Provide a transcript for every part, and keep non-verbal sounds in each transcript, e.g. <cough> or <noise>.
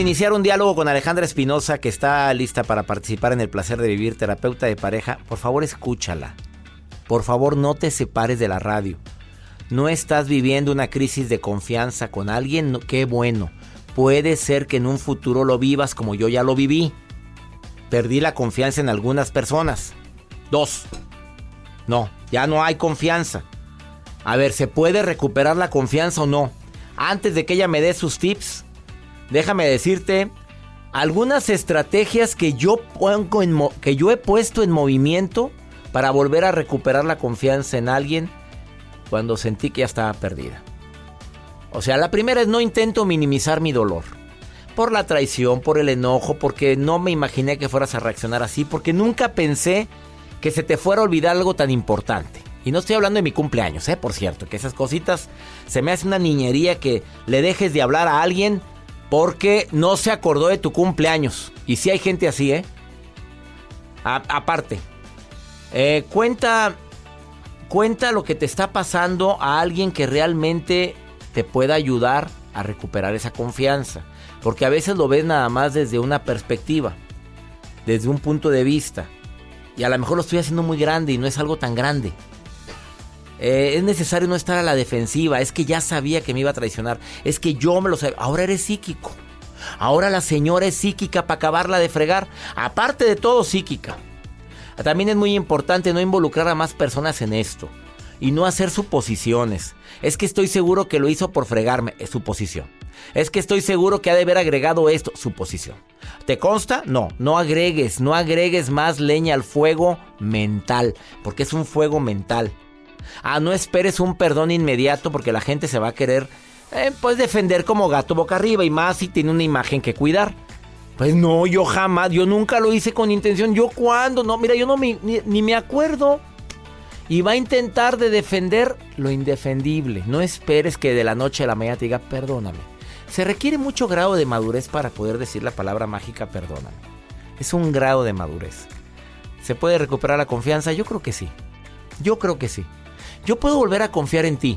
Iniciar un diálogo con Alejandra Espinosa, que está lista para participar en el placer de vivir, terapeuta de pareja, por favor escúchala. Por favor no te separes de la radio. No estás viviendo una crisis de confianza con alguien, qué bueno. Puede ser que en un futuro lo vivas como yo ya lo viví. Perdí la confianza en algunas personas. Dos. No, ya no hay confianza. A ver, ¿se puede recuperar la confianza o no? Antes de que ella me dé sus tips, déjame decirte algunas estrategias que yo, pongo en que yo he puesto en movimiento para volver a recuperar la confianza en alguien cuando sentí que ya estaba perdida. O sea, la primera es no intento minimizar mi dolor. Por la traición, por el enojo, porque no me imaginé que fueras a reaccionar así, porque nunca pensé que se te fuera a olvidar algo tan importante. Y no estoy hablando de mi cumpleaños, ¿eh? Por cierto, que esas cositas se me hace una niñería que le dejes de hablar a alguien porque no se acordó de tu cumpleaños. Y si hay gente así, ¿eh? aparte, eh, cuenta, cuenta lo que te está pasando a alguien que realmente te pueda ayudar a recuperar esa confianza. Porque a veces lo ves nada más desde una perspectiva, desde un punto de vista. Y a lo mejor lo estoy haciendo muy grande y no es algo tan grande. Eh, es necesario no estar a la defensiva. Es que ya sabía que me iba a traicionar. Es que yo me lo sabía. Ahora eres psíquico. Ahora la señora es psíquica para acabarla de fregar. Aparte de todo, psíquica. También es muy importante no involucrar a más personas en esto. Y no hacer suposiciones. Es que estoy seguro que lo hizo por fregarme. Es suposición. Es que estoy seguro que ha de haber agregado esto. Suposición. ¿Te consta? No. No agregues. No agregues más leña al fuego mental. Porque es un fuego mental. Ah, no esperes un perdón inmediato porque la gente se va a querer eh, pues defender como gato boca arriba y más si tiene una imagen que cuidar. Pues no, yo jamás, yo nunca lo hice con intención. ¿Yo cuándo? No, mira, yo no me, ni, ni me acuerdo. Y va a intentar de defender lo indefendible. No esperes que de la noche a la mañana te diga perdóname. Se requiere mucho grado de madurez para poder decir la palabra mágica perdóname. Es un grado de madurez. ¿Se puede recuperar la confianza? Yo creo que sí. Yo creo que sí. Yo puedo volver a confiar en ti,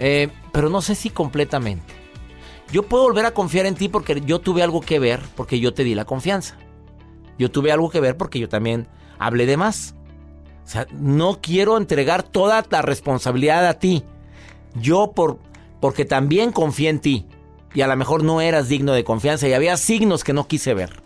eh, pero no sé si completamente. Yo puedo volver a confiar en ti porque yo tuve algo que ver, porque yo te di la confianza. Yo tuve algo que ver porque yo también hablé de más. O sea, no quiero entregar toda la responsabilidad a ti. Yo por porque también confié en ti y a lo mejor no eras digno de confianza y había signos que no quise ver.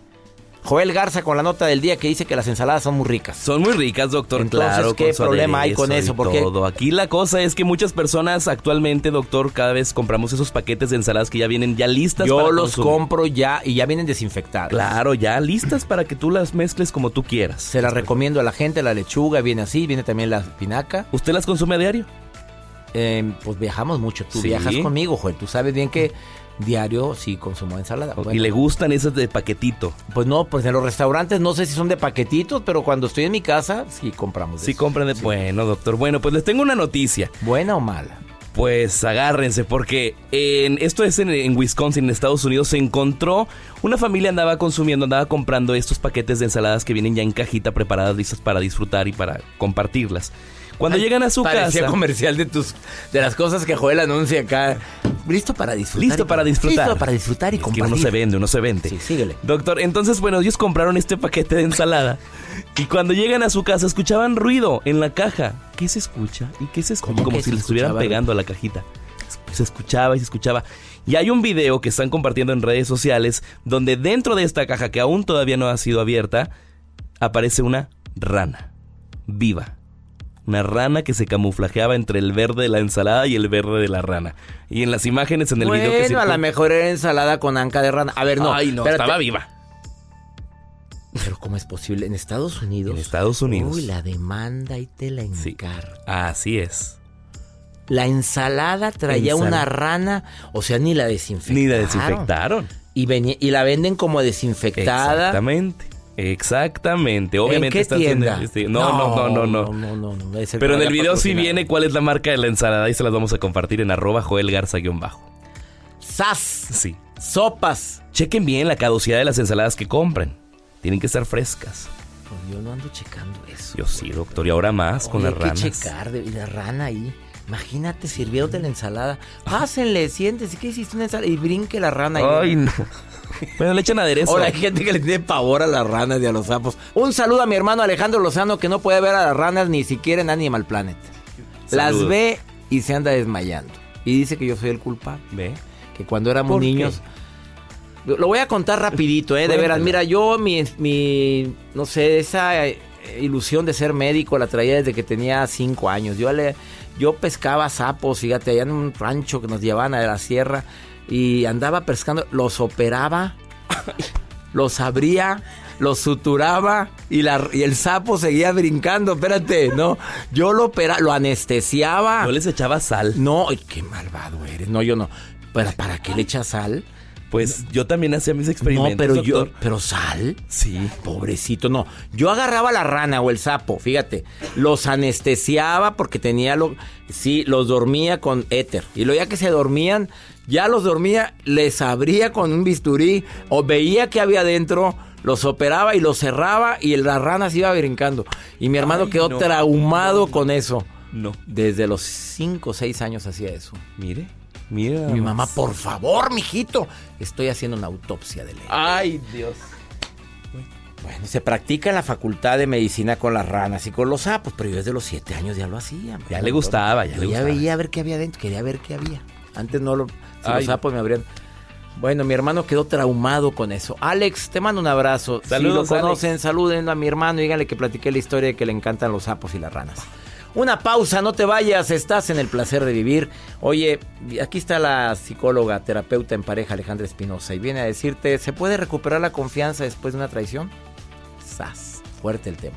Joel Garza con la nota del día que dice que las ensaladas son muy ricas. Son muy ricas, doctor. Entonces, claro, ¿qué problema hay con eso? Porque todo. Aquí la cosa es que muchas personas actualmente, doctor, cada vez compramos esos paquetes de ensaladas que ya vienen ya listas. Yo los compro ya y ya vienen desinfectadas. Claro, ya listas para que tú las mezcles como tú quieras. Se las recomiendo a la gente. La lechuga viene así, viene también la espinaca. ¿Usted las consume a diario? Eh, pues viajamos mucho. Tú viajas conmigo, Joel. Tú sabes bien que diario sí consumo ensalada. y le gustan esas de paquetito. Pues no, pues en los restaurantes no sé si son de paquetitos, pero cuando estoy en mi casa sí compramos. de Sí eso. compran de... Bueno, doctor. Bueno, pues les tengo una noticia. ¿Buena o mala? Pues agárrense porque en, esto es en, en Wisconsin, en Estados Unidos, se encontró una familia andaba consumiendo, andaba comprando estos paquetes de ensaladas que vienen ya en cajita preparadas, listas para disfrutar y para compartirlas. Cuando Ay, llegan a su casa, comercial de tus de las cosas que Joel anuncia acá. Listo para disfrutar. listo para disfrutar. Listo para disfrutar y Es que compartir. uno se vende, uno se vende. Sí, síguele. Doctor, entonces, bueno, ellos compraron este paquete de ensalada y cuando llegan a su casa escuchaban ruido en la caja. ¿Qué se escucha? ¿Y qué se escucha? ¿Cómo Como que si le estuvieran pegando a la cajita. Se escuchaba y se escuchaba. Y hay un video que están compartiendo en redes sociales donde dentro de esta caja que aún todavía no ha sido abierta aparece una rana viva. Una rana que se camuflajeaba entre el verde de la ensalada y el verde de la rana. Y en las imágenes en el bueno, video que a circula- lo mejor era ensalada con anca de rana. A ver, no. Ay, no, espérate. estaba viva. Pero ¿cómo es posible? ¿En Estados Unidos? En Estados Unidos. Uy, la demanda y te la Sí. encargo. Así es. La ensalada traía Ensal- una rana, o sea, ni la desinfectaron. Ni la desinfectaron. Y, y la venden como desinfectada. Exactamente. Exactamente. Obviamente ¿En qué está tienda? este, No, no, no, no, no. Pero en el video sí viene cuál es la marca de la ensalada y se las vamos a compartir en arroba Joel Garza guion bajo. ¡Sas! Sí. Sopas. Chequen bien la caducidad de las ensaladas que compren. Tienen que estar frescas. Pues yo no ando checando eso. Yo sí, doctor. Y ahora más con las hay ranas. que checar, de, la rana ahí. Imagínate sirviéndote la ensalada. Pásenle, siéntese. ¿Qué hiciste una ensalada? Y brinque la rana ahí. Ay, no. Bueno, le echan aderezo. Ahora hay gente que le tiene pavor a las ranas y a los sapos. Un saludo a mi hermano Alejandro Lozano que no puede ver a las ranas ni siquiera en Animal Planet. Las ve y se anda desmayando. Y dice que yo soy el culpable. Ve. Que cuando éramos niños... Lo voy a contar rapidito, ¿eh? De veras. Mira, yo mi, mi... No sé, esa eh, ilusión de ser médico la traía desde que tenía cinco años. Yo le... Yo pescaba sapos, fíjate, allá en un rancho que nos llevaban a la sierra y andaba pescando, los operaba, los abría, los suturaba y, la, y el sapo seguía brincando, espérate, no, yo lo opera, lo anestesiaba. Yo les echaba sal. No, ay, qué malvado eres, no, yo no. ¿Para, para qué le echas sal? Pues yo también hacía mis experimentos. No, pero yo, pero sal. Sí. Pobrecito, no. Yo agarraba la rana o el sapo, fíjate. Los anestesiaba porque tenía lo. Sí, los dormía con éter. Y luego ya que se dormían, ya los dormía, les abría con un bisturí o veía que había adentro, los operaba y los cerraba y la rana se iba brincando. Y mi hermano Ay, quedó no, traumado con eso. No. Desde los 5 o 6 años hacía eso. Mire. Mira. Mi mamá, por favor, mijito, estoy haciendo una autopsia de ley. Ay, Dios. Bueno, se practica en la facultad de medicina con las ranas y con los sapos, pero yo desde los siete años ya lo hacía. Ya le gustaba, ya Yo le ya gustaba. veía a ver qué había dentro, quería ver qué había. Antes no lo... Si los sapos me abrían... Bueno, mi hermano quedó traumado con eso. Alex, te mando un abrazo. Saludos, si lo conocen, saluden a mi hermano y díganle que platiqué la historia de que le encantan los sapos y las ranas. Una pausa, no te vayas, estás en el placer de vivir. Oye, aquí está la psicóloga, terapeuta en pareja Alejandra Espinosa y viene a decirte, ¿se puede recuperar la confianza después de una traición? Sas, fuerte el tema.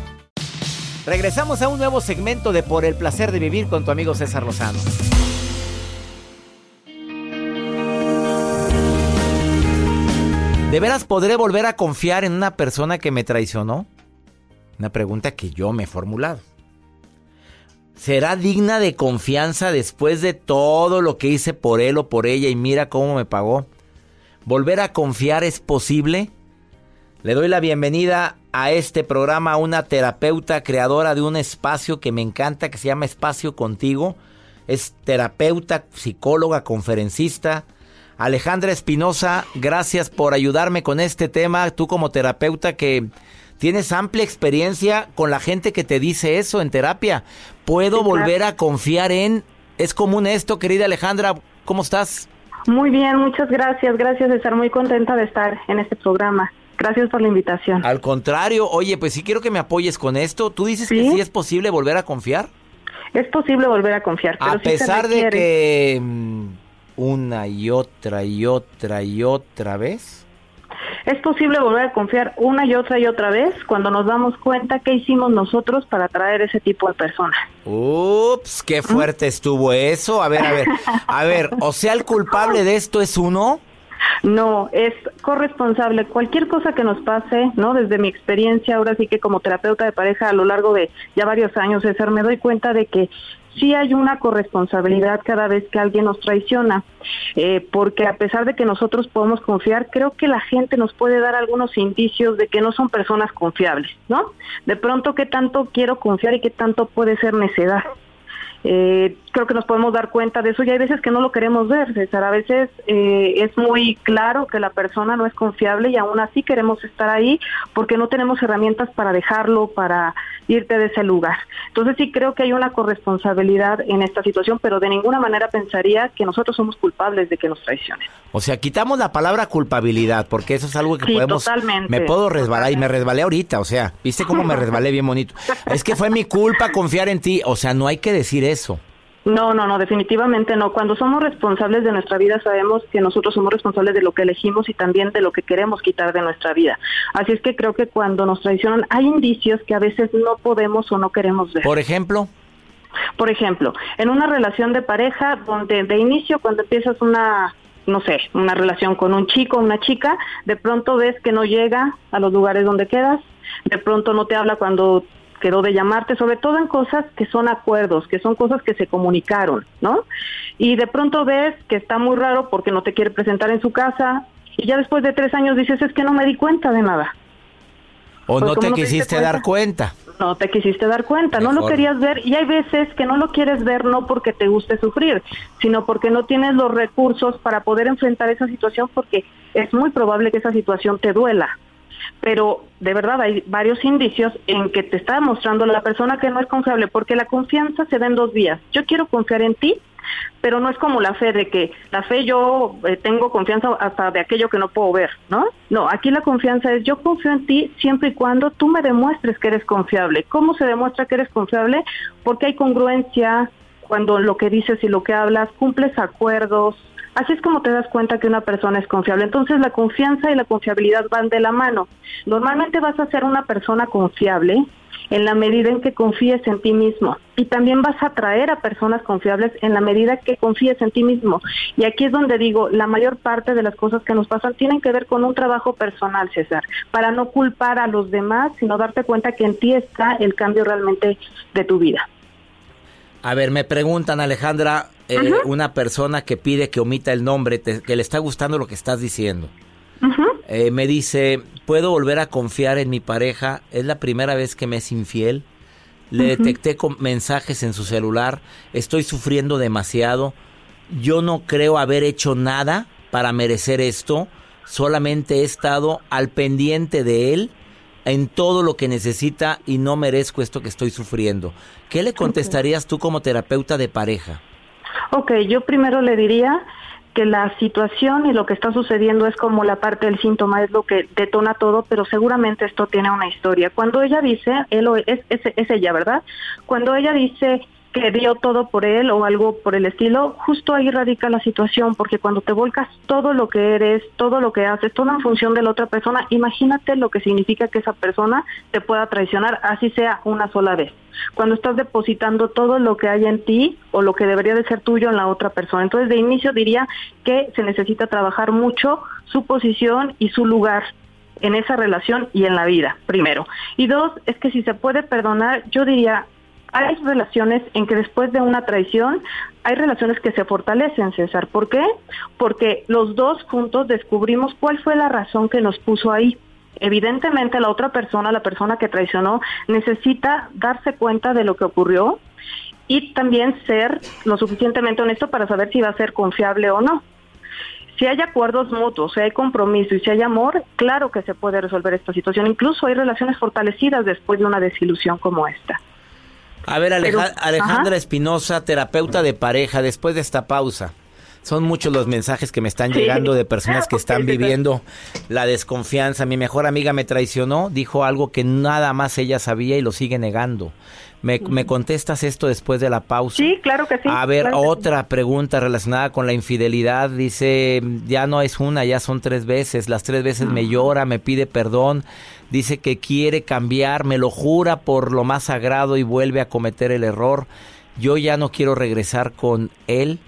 Regresamos a un nuevo segmento de Por el placer de vivir con tu amigo César Lozano. ¿De veras podré volver a confiar en una persona que me traicionó? Una pregunta que yo me he formulado. ¿Será digna de confianza después de todo lo que hice por él o por ella y mira cómo me pagó? ¿Volver a confiar es posible? Le doy la bienvenida a este programa una terapeuta creadora de un espacio que me encanta, que se llama Espacio Contigo. Es terapeuta, psicóloga, conferencista. Alejandra Espinosa, gracias por ayudarme con este tema. Tú como terapeuta que tienes amplia experiencia con la gente que te dice eso en terapia. ¿Puedo volver a confiar en... Es común esto, querida Alejandra. ¿Cómo estás? Muy bien, muchas gracias. Gracias de estar muy contenta de estar en este programa. Gracias por la invitación. Al contrario, oye, pues sí quiero que me apoyes con esto. ¿Tú dices que sí es posible volver a confiar? Es posible volver a confiar. a pesar de que mm, una y otra y otra y otra vez. Es posible volver a confiar una y otra y otra vez cuando nos damos cuenta qué hicimos nosotros para atraer ese tipo de personas. Ups, qué fuerte estuvo eso. A ver, a ver, a ver, o sea, el culpable de esto es uno. No, es corresponsable. Cualquier cosa que nos pase, ¿no? Desde mi experiencia, ahora sí que como terapeuta de pareja a lo largo de ya varios años, César, me doy cuenta de que sí hay una corresponsabilidad cada vez que alguien nos traiciona, eh, porque a pesar de que nosotros podemos confiar, creo que la gente nos puede dar algunos indicios de que no son personas confiables, ¿no? De pronto, ¿qué tanto quiero confiar y qué tanto puede ser necedad? Eh, creo que nos podemos dar cuenta de eso y hay veces que no lo queremos ver, César. A veces eh, es muy claro que la persona no es confiable y aún así queremos estar ahí porque no tenemos herramientas para dejarlo, para irte de ese lugar. Entonces sí creo que hay una corresponsabilidad en esta situación, pero de ninguna manera pensaría que nosotros somos culpables de que nos traicionen. O sea, quitamos la palabra culpabilidad porque eso es algo que podemos... Totalmente, me puedo resbalar y me resbalé ahorita, o sea, ¿viste cómo me resbalé bien bonito? Es que fue mi culpa confiar en ti, o sea, no hay que decir eso. No, no, no, definitivamente no. Cuando somos responsables de nuestra vida sabemos que nosotros somos responsables de lo que elegimos y también de lo que queremos quitar de nuestra vida. Así es que creo que cuando nos traicionan hay indicios que a veces no podemos o no queremos ver. Por ejemplo. Por ejemplo, en una relación de pareja donde de inicio cuando empiezas una no sé, una relación con un chico una chica, de pronto ves que no llega a los lugares donde quedas, de pronto no te habla cuando quedó de llamarte, sobre todo en cosas que son acuerdos, que son cosas que se comunicaron, ¿no? Y de pronto ves que está muy raro porque no te quiere presentar en su casa y ya después de tres años dices, es que no me di cuenta de nada. O pues, no te quisiste dar cuenta. No te quisiste dar cuenta, no lo querías ver y hay veces que no lo quieres ver no porque te guste sufrir, sino porque no tienes los recursos para poder enfrentar esa situación porque es muy probable que esa situación te duela pero de verdad hay varios indicios en que te está demostrando la persona que no es confiable, porque la confianza se da en dos vías. Yo quiero confiar en ti, pero no es como la fe de que la fe yo eh, tengo confianza hasta de aquello que no puedo ver, ¿no? No, aquí la confianza es yo confío en ti siempre y cuando tú me demuestres que eres confiable. ¿Cómo se demuestra que eres confiable? Porque hay congruencia cuando lo que dices y lo que hablas, cumples acuerdos, Así es como te das cuenta que una persona es confiable. Entonces la confianza y la confiabilidad van de la mano. Normalmente vas a ser una persona confiable en la medida en que confíes en ti mismo. Y también vas a atraer a personas confiables en la medida que confíes en ti mismo. Y aquí es donde digo, la mayor parte de las cosas que nos pasan tienen que ver con un trabajo personal, César, para no culpar a los demás, sino darte cuenta que en ti está el cambio realmente de tu vida. A ver, me preguntan, Alejandra, eh, una persona que pide que omita el nombre, que le está gustando lo que estás diciendo. Eh, me dice, ¿puedo volver a confiar en mi pareja? Es la primera vez que me es infiel. Le detecté con mensajes en su celular. Estoy sufriendo demasiado. Yo no creo haber hecho nada para merecer esto. Solamente he estado al pendiente de él en todo lo que necesita y no merezco esto que estoy sufriendo. ¿Qué le contestarías tú como terapeuta de pareja? Ok, yo primero le diría que la situación y lo que está sucediendo es como la parte del síntoma, es lo que detona todo, pero seguramente esto tiene una historia. Cuando ella dice, él es, es, es ella, ¿verdad? Cuando ella dice que dio todo por él o algo por el estilo, justo ahí radica la situación, porque cuando te volcas todo lo que eres, todo lo que haces, toda en función de la otra persona, imagínate lo que significa que esa persona te pueda traicionar, así sea una sola vez. Cuando estás depositando todo lo que hay en ti o lo que debería de ser tuyo en la otra persona. Entonces, de inicio diría que se necesita trabajar mucho su posición y su lugar en esa relación y en la vida, primero. Y dos, es que si se puede perdonar, yo diría, hay relaciones en que después de una traición hay relaciones que se fortalecen, César. ¿Por qué? Porque los dos juntos descubrimos cuál fue la razón que nos puso ahí. Evidentemente la otra persona, la persona que traicionó, necesita darse cuenta de lo que ocurrió y también ser lo suficientemente honesto para saber si va a ser confiable o no. Si hay acuerdos mutuos, si hay compromiso y si hay amor, claro que se puede resolver esta situación. Incluso hay relaciones fortalecidas después de una desilusión como esta. A ver, Alejandra Espinosa, terapeuta de pareja, después de esta pausa. Son muchos los mensajes que me están llegando de personas que <laughs> están viviendo la desconfianza. Mi mejor amiga me traicionó, dijo algo que nada más ella sabía y lo sigue negando. ¿Me, contestas esto después de la pausa? Sí, claro que sí. A ver, otra pregunta relacionada con la infidelidad. Dice, ya no es una, ya son tres veces. Las tres veces me llora, me pide perdón. Dice que quiere cambiar, me lo jura por lo más sagrado y vuelve a cometer el error. Yo ya no quiero regresar con él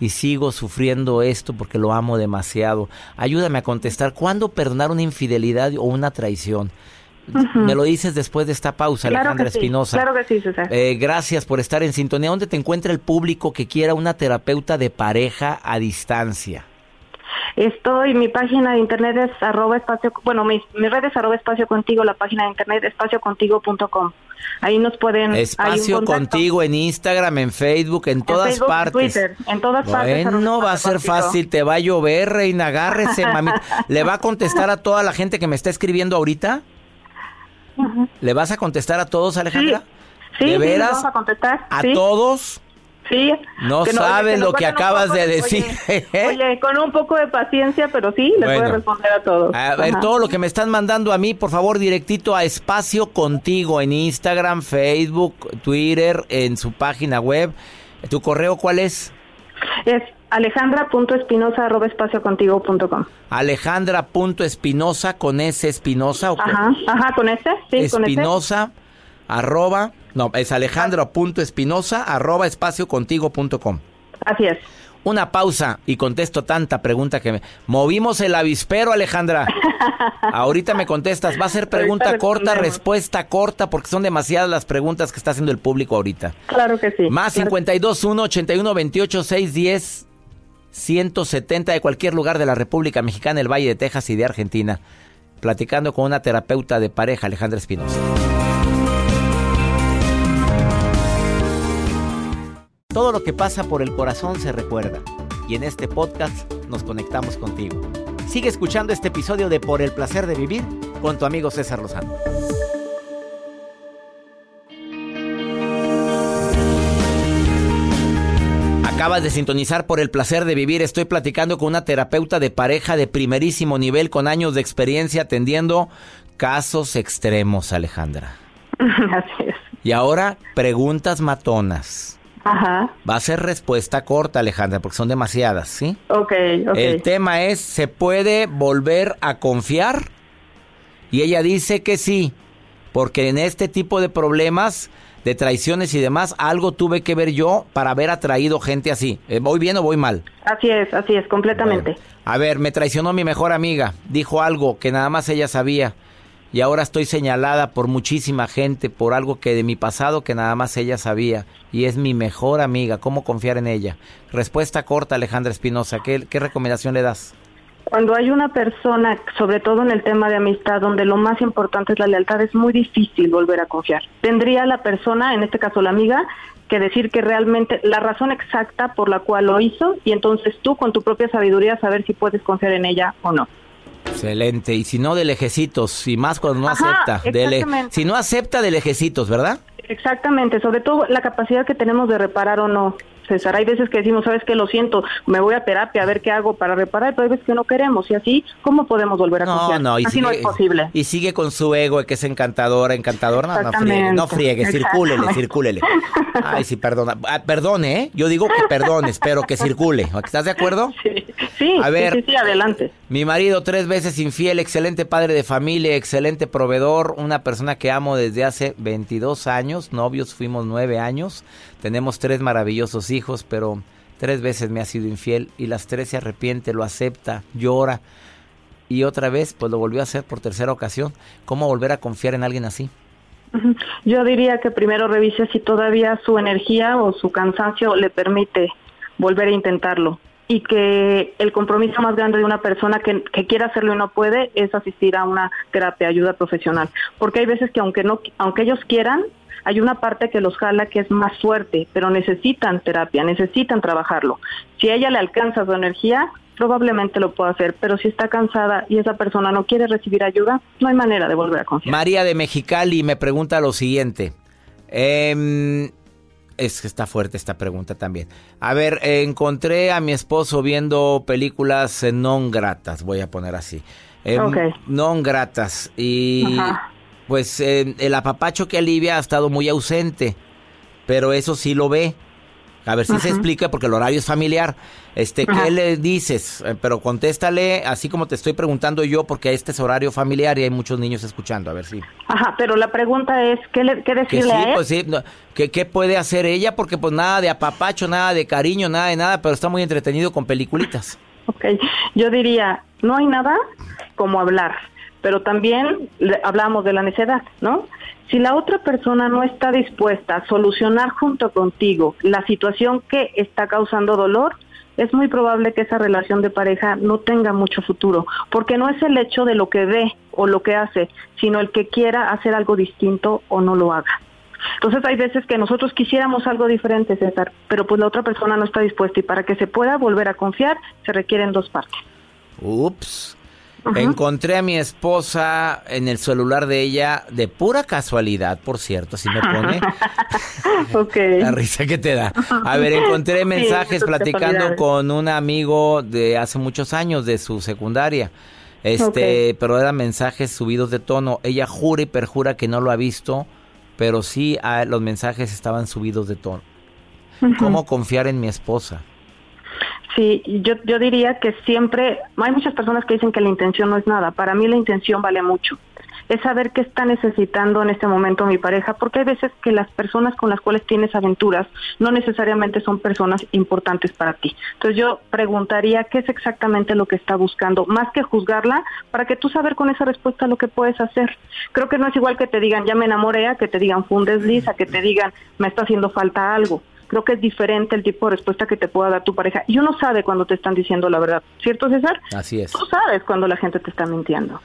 y sigo sufriendo esto porque lo amo demasiado. Ayúdame a contestar, ¿cuándo perdonar una infidelidad o una traición? Me lo dices después de esta pausa, Alejandra Espinosa. claro que sí, César. Eh, gracias por estar en sintonía. ¿Dónde te encuentra el público que quiera una terapeuta de pareja a distancia? Estoy, mi página de internet es arroba espacio, bueno, mi, mi red es arroba espacio contigo, la página de internet espaciocontigo.com. Ahí nos pueden... Espacio contigo en Instagram, en Facebook, en, todas partes. Twitter, en todas partes. Bueno, va a ser fácil, te va a llover, reina, agárrese, mami. <laughs> ¿Le va a contestar a toda la gente que me está escribiendo ahorita? ¿Le vas a contestar a todos, Alejandra? Sí, ¿De veras? vamos a contestar. ¿A todos? Sí. No sabes lo que acabas de decir. <laughs> Oye, con un poco de paciencia, pero sí, le puedo responder a todos. A ver, todo lo que me están mandando a mí, por favor, directito a Espacio Contigo en Instagram, Facebook, Twitter, en su página web. ¿Tu correo cuál es? Es alejandra.espinosa arroba espaciocontigo.com. Alejandra.espinosa con S espinosa. Ajá, ajá, con S, sí, Espinosa arroba, no, es alejandra.espinosa arroba espaciocontigo.com. Así es. Una pausa y contesto tanta pregunta que me... Movimos el avispero, Alejandra. <laughs> Ahorita me contestas. Va a ser pregunta corta, respuesta corta, porque son demasiadas las preguntas que está haciendo el público ahorita. Claro que sí. Más 52 1 81 28 610 170 de cualquier lugar de la República Mexicana, el Valle de Texas y de Argentina. Platicando con una terapeuta de pareja, Alejandra Espinosa. Todo lo que pasa por el corazón se recuerda y en este podcast nos conectamos contigo. Sigue escuchando este episodio de Por el placer de vivir con tu amigo César Lozano. Acabas de sintonizar por el placer de vivir. Estoy platicando con una terapeuta de pareja de primerísimo nivel con años de experiencia atendiendo casos extremos, Alejandra. <laughs> Así es. Y ahora, preguntas matonas. Ajá. Va a ser respuesta corta, Alejandra, porque son demasiadas, ¿sí? Ok, ok. El tema es, ¿se puede volver a confiar? Y ella dice que sí, porque en este tipo de problemas, de traiciones y demás, algo tuve que ver yo para haber atraído gente así. Eh, ¿Voy bien o voy mal? Así es, así es, completamente. A ver, me traicionó mi mejor amiga, dijo algo que nada más ella sabía y ahora estoy señalada por muchísima gente por algo que de mi pasado que nada más ella sabía y es mi mejor amiga. ¿Cómo confiar en ella? Respuesta corta, Alejandra Espinosa. ¿Qué, ¿Qué recomendación le das? Cuando hay una persona, sobre todo en el tema de amistad, donde lo más importante es la lealtad, es muy difícil volver a confiar. Tendría la persona, en este caso la amiga, que decir que realmente la razón exacta por la cual lo hizo y entonces tú con tu propia sabiduría saber si puedes confiar en ella o no. Excelente. Y si no, de lejecitos. Y más cuando no acepta. De si no acepta, de lejecitos, ¿verdad? Exactamente. Sobre todo la capacidad que tenemos de reparar o no. César. Hay veces que decimos, sabes que lo siento, me voy a terapia a ver qué hago para reparar, pero hay veces que no queremos. Y así, ¿cómo podemos volver a no, confiar? No, y así sigue, no es posible. Y sigue con su ego, que es encantadora, encantador. No, no friegue, no friegue, circúlele, circúlele. Ay, sí, perdona. Ah, perdone, ¿eh? Yo digo que perdones, pero que circule. ¿Estás de acuerdo? <laughs> Sí, sí, a ver, sí, sí, adelante. Mi marido, tres veces infiel, excelente padre de familia, excelente proveedor, una persona que amo desde hace 22 años, novios fuimos nueve años, tenemos tres maravillosos hijos, pero tres veces me ha sido infiel y las tres se arrepiente, lo acepta, llora y otra vez pues lo volvió a hacer por tercera ocasión. ¿Cómo volver a confiar en alguien así? Yo diría que primero revise si todavía su energía o su cansancio le permite volver a intentarlo y que el compromiso más grande de una persona que, quiera hacerlo y no puede es asistir a una terapia, ayuda profesional, porque hay veces que aunque no, aunque ellos quieran, hay una parte que los jala que es más fuerte, pero necesitan terapia, necesitan trabajarlo. Si a ella le alcanza su energía, probablemente lo pueda hacer, pero si está cansada y esa persona no quiere recibir ayuda, no hay manera de volver a confiar. María de Mexicali me pregunta lo siguiente. Em, es que está fuerte esta pregunta también. A ver, eh, encontré a mi esposo viendo películas eh, non gratas, voy a poner así. Em, Ok. Non gratas. Y Ajá. pues eh, el apapacho que alivia ha estado muy ausente, pero eso sí lo ve. A ver si se explica porque el horario es familiar. Este, Ajá. ¿qué le dices? Eh, Pero contéstale así como te estoy preguntando yo porque este es horario familiar y hay muchos niños escuchando. A ver si. Ajá, pero la pregunta es, ¿qué, le, qué Que decirle sí, a él? pues sí. no, ¿qué, qué puede hacer ella? Porque pues nada de apapacho, nada de cariño, nada de nada, pero está muy entretenido con peliculitas. Ok, yo diría, no hay nada como hablar, pero también hablamos de la necedad, ¿no? Si la otra persona no está dispuesta a solucionar junto contigo la situación que está causando dolor, es muy probable que esa relación de pareja no tenga mucho futuro, porque no es el hecho de lo que ve o lo que hace, sino el que quiera hacer algo distinto o no lo haga. Entonces hay veces que nosotros quisiéramos algo diferente, César, pero pues la otra persona no está dispuesta y para que se pueda volver a confiar se requieren dos partes. Ups. Ajá. Encontré a mi esposa en el celular de ella de pura casualidad, por cierto, así me pone. <laughs> La risa que te da. A ver, encontré mensajes platicando con un amigo de hace muchos años de su secundaria. Este, pero eran mensajes subidos de tono. Ella jura y perjura que no lo ha visto, pero sí ah, los mensajes estaban subidos de tono. ¿Cómo confiar en mi esposa? Sí, yo, yo diría que siempre, hay muchas personas que dicen que la intención no es nada. Para mí la intención vale mucho. Es saber qué está necesitando en este momento mi pareja, porque hay veces que las personas con las cuales tienes aventuras no necesariamente son personas importantes para ti. Entonces yo preguntaría qué es exactamente lo que está buscando, más que juzgarla, para que tú saber con esa respuesta lo que puedes hacer. Creo que no es igual que te digan ya me enamoré, a que te digan fue un desliz, a que te digan me está haciendo falta algo creo que es diferente el tipo de respuesta que te pueda dar tu pareja. Y uno sabe cuando te están diciendo la verdad, ¿cierto César? Así es. Tú sabes cuando la gente te está mintiendo.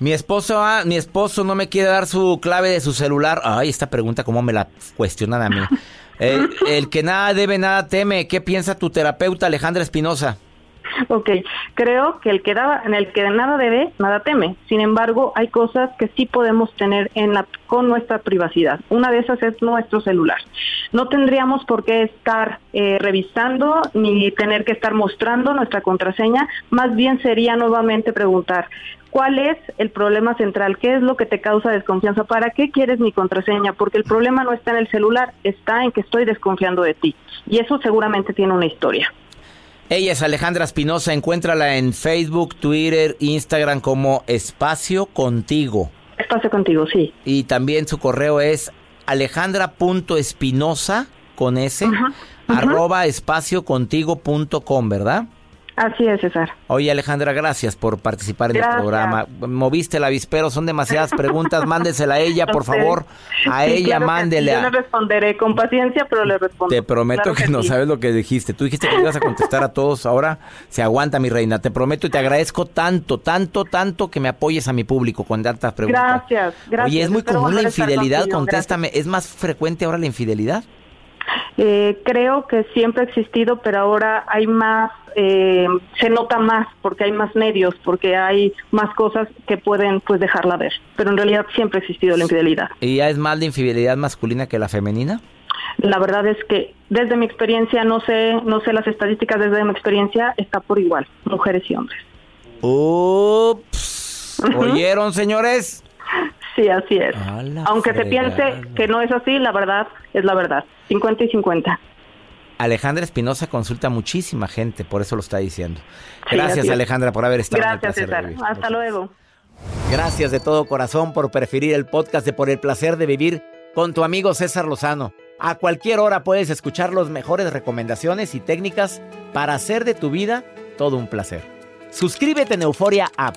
Mi esposo, ah, mi esposo no me quiere dar su clave de su celular. Ay, esta pregunta cómo me la cuestionan a mí. <laughs> El, el que nada debe, nada teme. ¿Qué piensa tu terapeuta Alejandra Espinosa? Ok, creo que el que da, en el que nada debe, nada teme. Sin embargo, hay cosas que sí podemos tener en la, con nuestra privacidad. Una de esas es nuestro celular. No tendríamos por qué estar eh, revisando ni tener que estar mostrando nuestra contraseña. Más bien sería nuevamente preguntar, ¿cuál es el problema central? ¿Qué es lo que te causa desconfianza? ¿Para qué quieres mi contraseña? Porque el problema no está en el celular, está en que estoy desconfiando de ti. Y eso seguramente tiene una historia. Ella es Alejandra Espinosa. Encuéntrala en Facebook, Twitter, Instagram como Espacio Contigo. Espacio contigo, sí. Y también su correo es alejandra.espinosa con S, arroba espaciocontigo.com, ¿verdad? Así es, César. Oye, Alejandra, gracias por participar en el programa. Moviste el avispero, son demasiadas preguntas. <laughs> Mándesela a ella, por favor. A Sí, ella, claro mándele. Yo le responderé con paciencia, pero le respondo. Te prometo Claro que, no sí. sabes lo que dijiste. Tú dijiste que ibas a contestar a todos. Ahora se aguanta, mi reina. Te prometo y te agradezco tanto, tanto, tanto que me apoyes a mi público con tantas preguntas. Gracias, gracias. Oye, es muy común la infidelidad. Contéstame. ¿Es más frecuente ahora la infidelidad? Eh, creo que siempre ha existido, pero ahora hay más, eh, se nota más porque hay más medios, porque hay más cosas que pueden pues dejarla ver. Pero en realidad siempre ha existido la infidelidad. ¿Y ya es más la infidelidad masculina que la femenina? La verdad es que desde mi experiencia, no sé, no sé las estadísticas, desde mi experiencia está por igual, mujeres y hombres. Ups. ¿Oyeron, señores? <laughs> Sí, así es. Aunque se piense que no es así, la verdad es la verdad. 50 y 50. Alejandra Espinosa consulta a muchísima gente, por eso lo está diciendo. Sí, Gracias. Alejandra, por haber estado en el Gracias, César. Hasta luego. Gracias de todo corazón por preferir el podcast de Por el placer de vivir con tu amigo César Lozano. A cualquier hora puedes escuchar las mejores recomendaciones y técnicas para hacer de tu vida todo un placer. Suscríbete en Euforia App